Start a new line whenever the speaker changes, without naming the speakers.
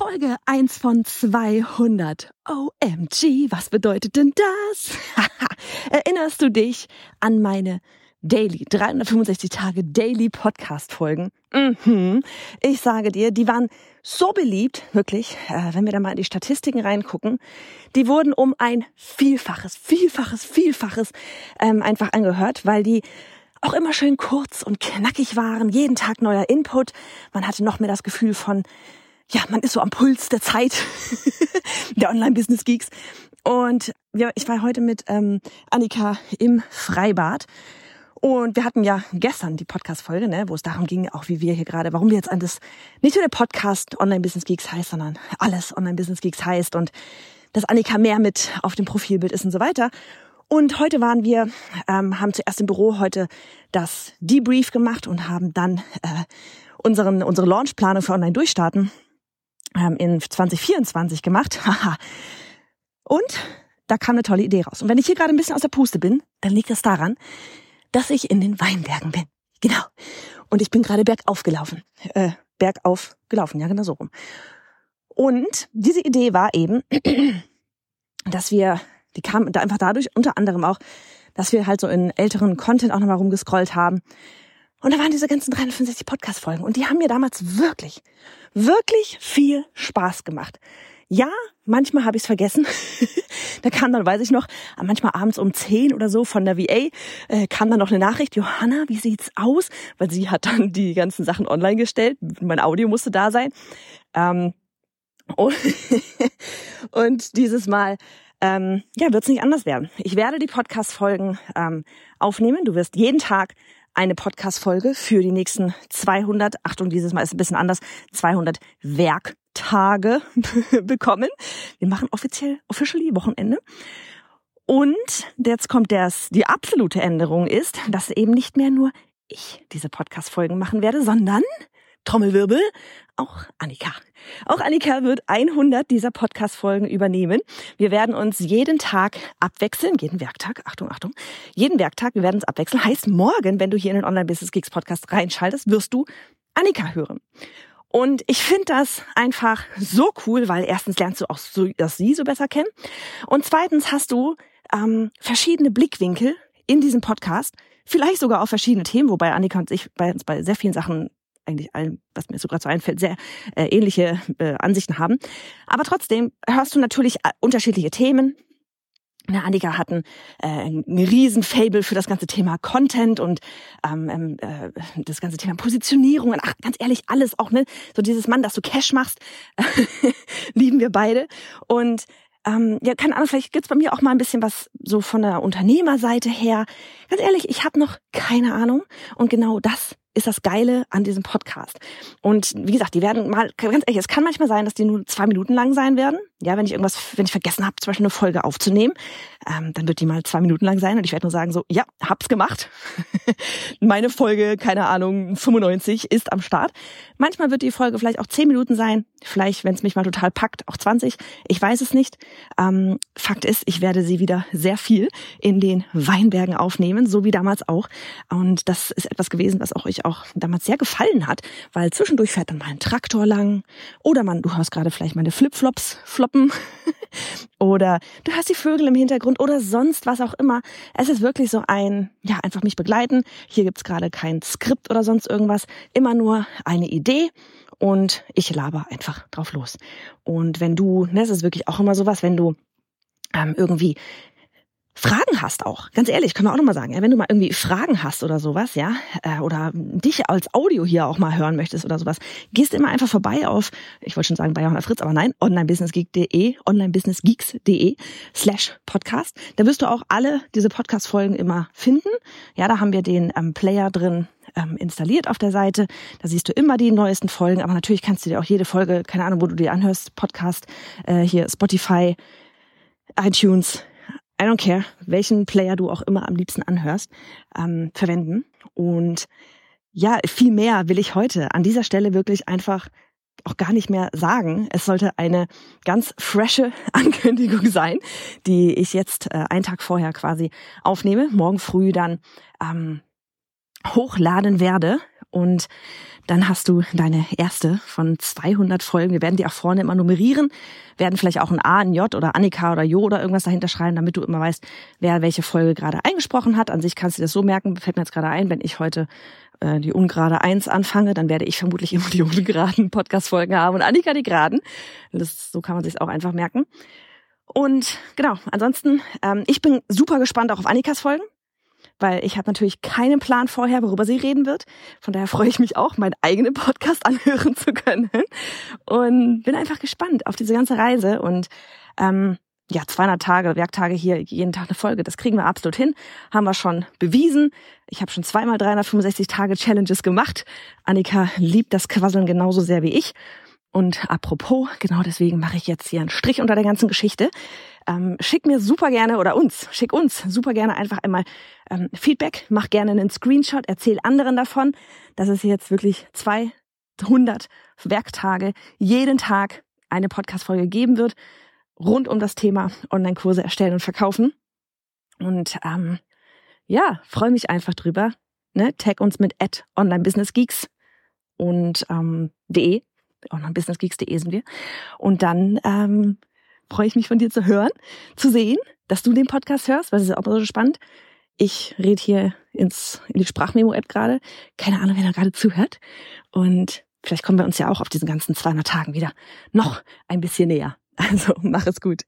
Folge 1 von 200. OMG, was bedeutet denn das? Erinnerst du dich an meine Daily, 365 Tage Daily Podcast Folgen? Mhm. Ich sage dir, die waren so beliebt, wirklich, äh, wenn wir da mal in die Statistiken reingucken, die wurden um ein Vielfaches, Vielfaches, Vielfaches ähm, einfach angehört, weil die auch immer schön kurz und knackig waren, jeden Tag neuer Input. Man hatte noch mehr das Gefühl von, ja, man ist so am Puls der Zeit der Online-Business-Geeks. Und ja, ich war heute mit ähm, Annika im Freibad. Und wir hatten ja gestern die Podcast-Folge, ne, wo es darum ging, auch wie wir hier gerade, warum wir jetzt an das, nicht nur der Podcast Online Business Geeks heißt, sondern alles Online Business Geeks heißt und dass Annika mehr mit auf dem Profilbild ist und so weiter. Und heute waren wir, ähm, haben zuerst im Büro heute das Debrief gemacht und haben dann äh, unseren, unsere Launchplanung für Online Durchstarten ähm, in 2024 gemacht. und da kam eine tolle Idee raus. Und wenn ich hier gerade ein bisschen aus der Puste bin, dann liegt das daran, dass ich in den Weinbergen bin. Genau. Und ich bin gerade bergauf gelaufen. Äh, bergauf gelaufen, ja genau so rum. Und diese Idee war eben, dass wir die kam da einfach dadurch, unter anderem auch, dass wir halt so in älteren Content auch nochmal rumgescrollt haben. Und da waren diese ganzen 365 Podcast-Folgen. Und die haben mir damals wirklich, wirklich viel Spaß gemacht. Ja, manchmal habe ich es vergessen. da kam dann, weiß ich noch, manchmal abends um 10 oder so von der VA äh, kam dann noch eine Nachricht, Johanna, wie sieht's aus? Weil sie hat dann die ganzen Sachen online gestellt. Mein Audio musste da sein. Ähm, und, und dieses Mal ähm, ja, wird es nicht anders werden. Ich werde die Podcast-Folgen ähm, aufnehmen. Du wirst jeden Tag eine Podcast-Folge für die nächsten 200, Achtung, dieses Mal ist ein bisschen anders, 200 Werktage bekommen. Wir machen offiziell, officially Wochenende. Und jetzt kommt das, die absolute Änderung ist, dass eben nicht mehr nur ich diese Podcast-Folgen machen werde, sondern Trommelwirbel, auch Annika. Auch Annika wird 100 dieser Podcast-Folgen übernehmen. Wir werden uns jeden Tag abwechseln, jeden Werktag, Achtung, Achtung, jeden Werktag, wir werden uns abwechseln. Heißt, morgen, wenn du hier in den Online-Business-Geeks-Podcast reinschaltest, wirst du Annika hören. Und ich finde das einfach so cool, weil erstens lernst du auch so, dass sie so besser kennen. Und zweitens hast du ähm, verschiedene Blickwinkel in diesem Podcast, vielleicht sogar auf verschiedene Themen, wobei Annika und ich bei uns bei sehr vielen Sachen eigentlich allem, was mir so gerade so einfällt, sehr äh, ähnliche äh, Ansichten haben. Aber trotzdem hörst du natürlich äh, unterschiedliche Themen. Na, Annika hatten äh, ein riesen Fable für das ganze Thema Content und ähm, ähm, äh, das ganze Thema Positionierung. Und ach, ganz ehrlich, alles auch, ne? So dieses Mann, dass du Cash machst, lieben wir beide. Und ähm, ja, keine Ahnung, vielleicht gibt's bei mir auch mal ein bisschen was so von der Unternehmerseite her. Ganz ehrlich, ich habe noch keine Ahnung. Und genau das ist das Geile an diesem Podcast. Und wie gesagt, die werden mal, ganz ehrlich, es kann manchmal sein, dass die nur zwei Minuten lang sein werden. Ja, wenn ich irgendwas, wenn ich vergessen habe, zum Beispiel eine Folge aufzunehmen, ähm, dann wird die mal zwei Minuten lang sein und ich werde nur sagen so, ja, hab's gemacht. Meine Folge, keine Ahnung, 95 ist am Start. Manchmal wird die Folge vielleicht auch zehn Minuten sein, vielleicht, wenn es mich mal total packt, auch 20. Ich weiß es nicht. Ähm, Fakt ist, ich werde sie wieder sehr viel in den Weinbergen aufnehmen, so wie damals auch. Und das ist etwas gewesen, was auch euch auch damals sehr gefallen hat, weil zwischendurch fährt dann mal ein Traktor lang oder man, du hörst gerade vielleicht meine Flipflops floppen oder du hast die Vögel im Hintergrund oder sonst was auch immer. Es ist wirklich so ein, ja, einfach mich begleiten. Hier gibt's gerade kein Skript oder sonst irgendwas, immer nur eine Idee und ich laber einfach drauf los. Und wenn du, ne, das ist wirklich auch immer sowas, wenn du ähm, irgendwie Fragen hast auch, ganz ehrlich, können wir auch nochmal sagen, ja, wenn du mal irgendwie Fragen hast oder sowas, ja, äh, oder dich als Audio hier auch mal hören möchtest oder sowas, gehst immer einfach vorbei auf, ich wollte schon sagen bei Johanna Fritz, aber nein, onlinebusinessgeek.de, onlinebusinessgeeks.de slash podcast. Da wirst du auch alle diese Podcast-Folgen immer finden. Ja, da haben wir den ähm, Player drin ähm, installiert auf der Seite. Da siehst du immer die neuesten Folgen, aber natürlich kannst du dir auch jede Folge, keine Ahnung, wo du die anhörst, Podcast, äh, hier Spotify, iTunes, I don't care, welchen Player du auch immer am liebsten anhörst, ähm, verwenden. Und ja, viel mehr will ich heute an dieser Stelle wirklich einfach auch gar nicht mehr sagen. Es sollte eine ganz frische Ankündigung sein, die ich jetzt äh, einen Tag vorher quasi aufnehme, morgen früh dann ähm, hochladen werde Und dann hast du deine erste von 200 Folgen. Wir werden die auch vorne immer nummerieren, werden vielleicht auch ein A, ein J oder Annika oder Jo oder irgendwas dahinter schreiben, damit du immer weißt, wer welche Folge gerade eingesprochen hat. An sich kannst du das so merken, fällt mir jetzt gerade ein, wenn ich heute äh, die ungerade Eins anfange, dann werde ich vermutlich immer die ungeraden Podcast-Folgen haben und Annika die geraden. Das, so kann man sich auch einfach merken. Und genau, ansonsten, ähm, ich bin super gespannt auch auf Annikas Folgen, weil ich habe natürlich keinen Plan vorher, worüber sie reden wird. Von daher freue ich mich auch, meinen eigenen Podcast anhören zu können und bin einfach gespannt auf diese ganze Reise und ähm, ja, 200 Tage, Werktage hier, jeden Tag eine Folge. Das kriegen wir absolut hin. Haben wir schon bewiesen. Ich habe schon zweimal 365 Tage Challenges gemacht. Annika liebt das Quasseln genauso sehr wie ich. Und apropos, genau deswegen mache ich jetzt hier einen Strich unter der ganzen Geschichte. Ähm, schick mir super gerne oder uns, schick uns super gerne einfach einmal ähm, Feedback, mach gerne einen Screenshot, erzähl anderen davon, dass es jetzt wirklich 200 Werktage jeden Tag eine Podcast-Folge geben wird rund um das Thema Online-Kurse erstellen und verkaufen. Und ähm, ja, freue mich einfach drüber. Ne? Tag uns mit at onlinebusinessgeeks und ähm, de onlinebusinessgeeks.de sind wir. Und dann ähm, freue ich mich von dir zu hören, zu sehen, dass du den Podcast hörst, weil es ist auch so spannend. Ich rede hier ins, in die Sprachmemo-App gerade. Keine Ahnung, wer da gerade zuhört. Und vielleicht kommen wir uns ja auch auf diesen ganzen 200 Tagen wieder noch ein bisschen näher. Also mach es gut.